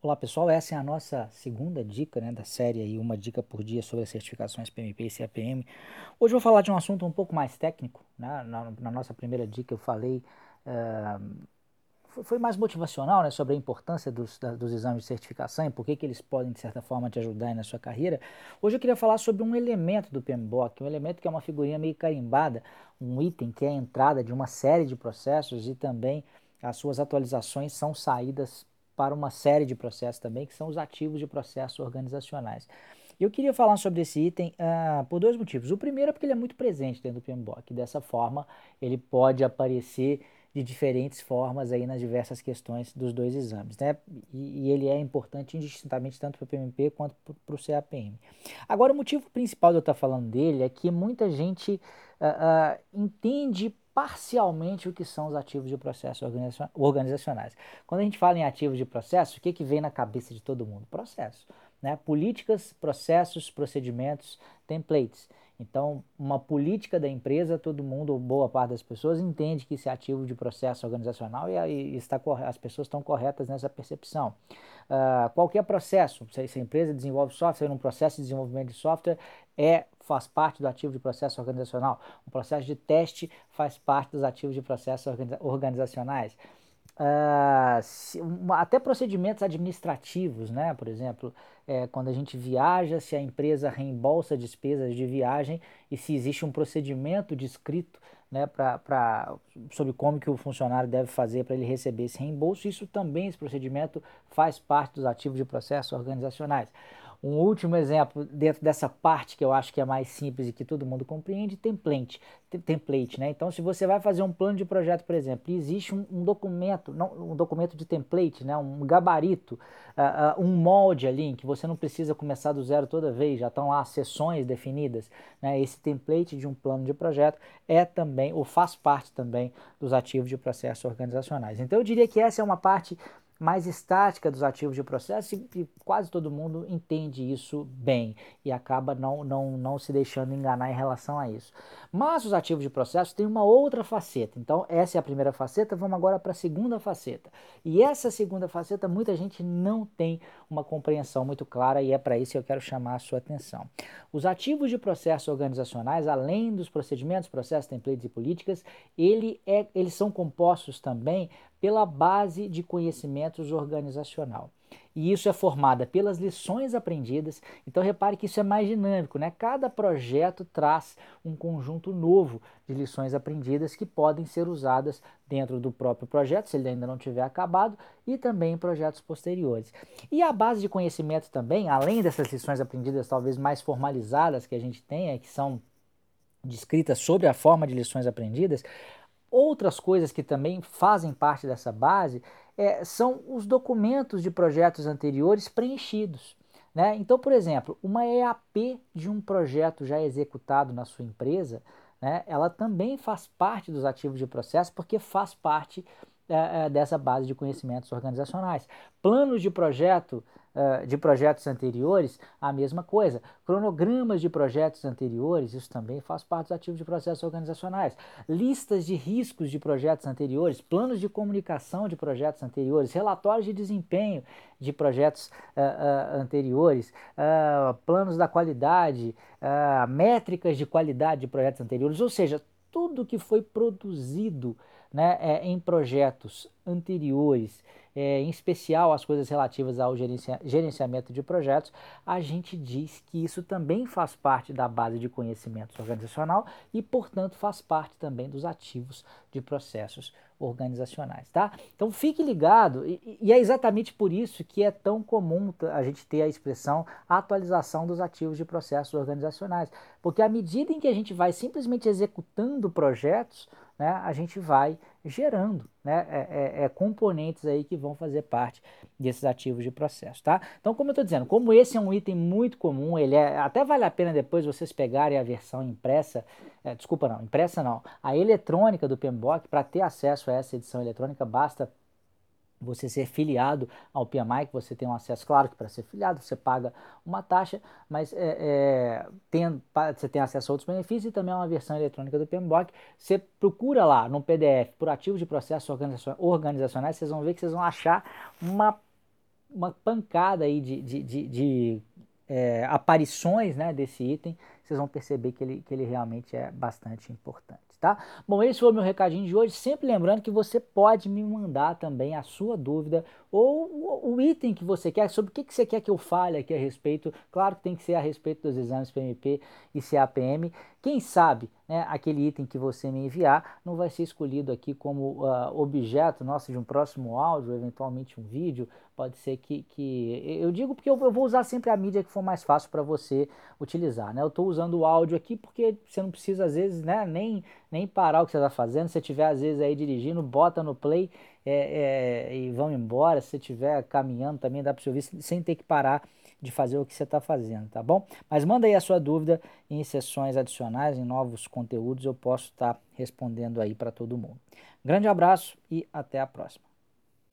Olá pessoal, essa é a nossa segunda dica né, da série aí, uma dica por dia sobre as certificações PMP e CAPM. Hoje eu vou falar de um assunto um pouco mais técnico. Né? Na, na nossa primeira dica eu falei, uh, foi mais motivacional né, sobre a importância dos, da, dos exames de certificação e por que, que eles podem de certa forma te ajudar na sua carreira. Hoje eu queria falar sobre um elemento do PMBOK, um elemento que é uma figurinha meio carimbada, um item que é a entrada de uma série de processos e também as suas atualizações são saídas para uma série de processos também, que são os ativos de processos organizacionais. Eu queria falar sobre esse item uh, por dois motivos. O primeiro é porque ele é muito presente dentro do PMBOK. Dessa forma, ele pode aparecer de diferentes formas aí nas diversas questões dos dois exames, né? E, e ele é importante indistintamente tanto para o PMP quanto para o CAPM. Agora, o motivo principal de eu estar falando dele é que muita gente uh, uh, entende parcialmente o que são os ativos de processo organizacionais. Quando a gente fala em ativos de processo, o que, que vem na cabeça de todo mundo? Processo. Né? Políticas, processos, procedimentos, templates. Então, uma política da empresa, todo mundo, boa parte das pessoas, entende que isso é ativo de processo organizacional e, e está, as pessoas estão corretas nessa percepção. Uh, qualquer processo, se a empresa desenvolve software, um processo de desenvolvimento de software é faz parte do ativo de processo organizacional. Um processo de teste faz parte dos ativos de processos organizacionais. Uh, se, até procedimentos administrativos, né? Por exemplo, é, quando a gente viaja, se a empresa reembolsa despesas de viagem e se existe um procedimento descrito né, pra, sobre como que o funcionário deve fazer para ele receber esse reembolso, isso também, esse procedimento faz parte dos ativos de processos organizacionais. Um último exemplo dentro dessa parte que eu acho que é mais simples e que todo mundo compreende, template, template, né? Então, se você vai fazer um plano de projeto, por exemplo, existe um, um documento, não, um documento de template, né? Um gabarito, uh, uh, um molde ali em que você não precisa começar do zero toda vez, já estão lá as sessões definidas, né? Esse template de um plano de projeto é também ou faz parte também dos ativos de processos organizacionais. Então, eu diria que essa é uma parte mais estática dos ativos de processo e, quase todo mundo entende isso bem e acaba não, não, não se deixando enganar em relação a isso. Mas os ativos de processo têm uma outra faceta. Então, essa é a primeira faceta, vamos agora para a segunda faceta. E essa segunda faceta, muita gente não tem uma compreensão muito clara e é para isso que eu quero chamar a sua atenção. Os ativos de processos organizacionais, além dos procedimentos, processos, templates e políticas, ele é, eles são compostos também pela base de conhecimentos organizacional. E isso é formada pelas lições aprendidas. Então repare que isso é mais dinâmico, né? Cada projeto traz um conjunto novo de lições aprendidas que podem ser usadas dentro do próprio projeto, se ele ainda não tiver acabado, e também em projetos posteriores. E a base de conhecimento também, além dessas lições aprendidas talvez mais formalizadas que a gente tenha, que são descritas sobre a forma de lições aprendidas, Outras coisas que também fazem parte dessa base é, são os documentos de projetos anteriores preenchidos. Né? Então, por exemplo, uma EAP de um projeto já executado na sua empresa, né, ela também faz parte dos ativos de processo porque faz parte é, é, dessa base de conhecimentos organizacionais. Planos de projeto de projetos anteriores, a mesma coisa. Cronogramas de projetos anteriores, isso também faz parte dos ativos de processos organizacionais. Listas de riscos de projetos anteriores, planos de comunicação de projetos anteriores, relatórios de desempenho de projetos uh, uh, anteriores, planos da qualidade, métricas de qualidade de projetos anteriores, ou seja, tudo que foi produzido né, é, em projetos anteriores, é, em especial as coisas relativas ao gerencia, gerenciamento de projetos, a gente diz que isso também faz parte da base de conhecimentos organizacional e, portanto, faz parte também dos ativos de processos organizacionais, tá? Então fique ligado e, e é exatamente por isso que é tão comum a gente ter a expressão atualização dos ativos de processos organizacionais, porque à medida em que a gente vai simplesmente executando projetos, né, a gente vai gerando né, é, é, é, componentes aí que vão fazer parte desses ativos de processo. Tá? Então, como eu estou dizendo, como esse é um item muito comum, ele é, até vale a pena depois vocês pegarem a versão impressa, é, desculpa não, impressa não, a eletrônica do PMBOK, para ter acesso a essa edição eletrônica, basta você ser filiado ao PMI, que você tem um acesso, claro que para ser filiado você paga uma taxa, mas é, é, tem, você tem acesso a outros benefícios e também a uma versão eletrônica do PMBOK. Você procura lá no PDF por ativos de processos organizacionais, vocês vão ver que vocês vão achar uma uma pancada aí de, de, de, de é, aparições né, desse item, vocês vão perceber que ele, que ele realmente é bastante importante. Tá? Bom, esse foi o meu recadinho de hoje. Sempre lembrando que você pode me mandar também a sua dúvida ou o, item que você quer, sobre o que, que você quer que eu fale aqui a respeito. Claro que tem que ser a respeito dos exames PMP e CAPM. Quem sabe né, aquele item que você me enviar não vai ser escolhido aqui como uh, objeto nosso de um próximo áudio, eventualmente um vídeo. Pode ser que, que eu digo porque eu, vou usar sempre a mídia que for mais fácil para você utilizar. Né? Eu estou usando o áudio aqui porque você não precisa, às vezes, né, nem, nem parar o que você está fazendo. Se você estiver, às vezes, aí dirigindo, bota no play é, é, e vão embora. Se você estiver caminhando também dá para você ouvir sem ter que parar de fazer o que você está fazendo, tá bom? Mas manda aí a sua dúvida em sessões adicionais, em novos conteúdos, eu posso estar tá respondendo aí para todo mundo. Grande abraço e até a próxima.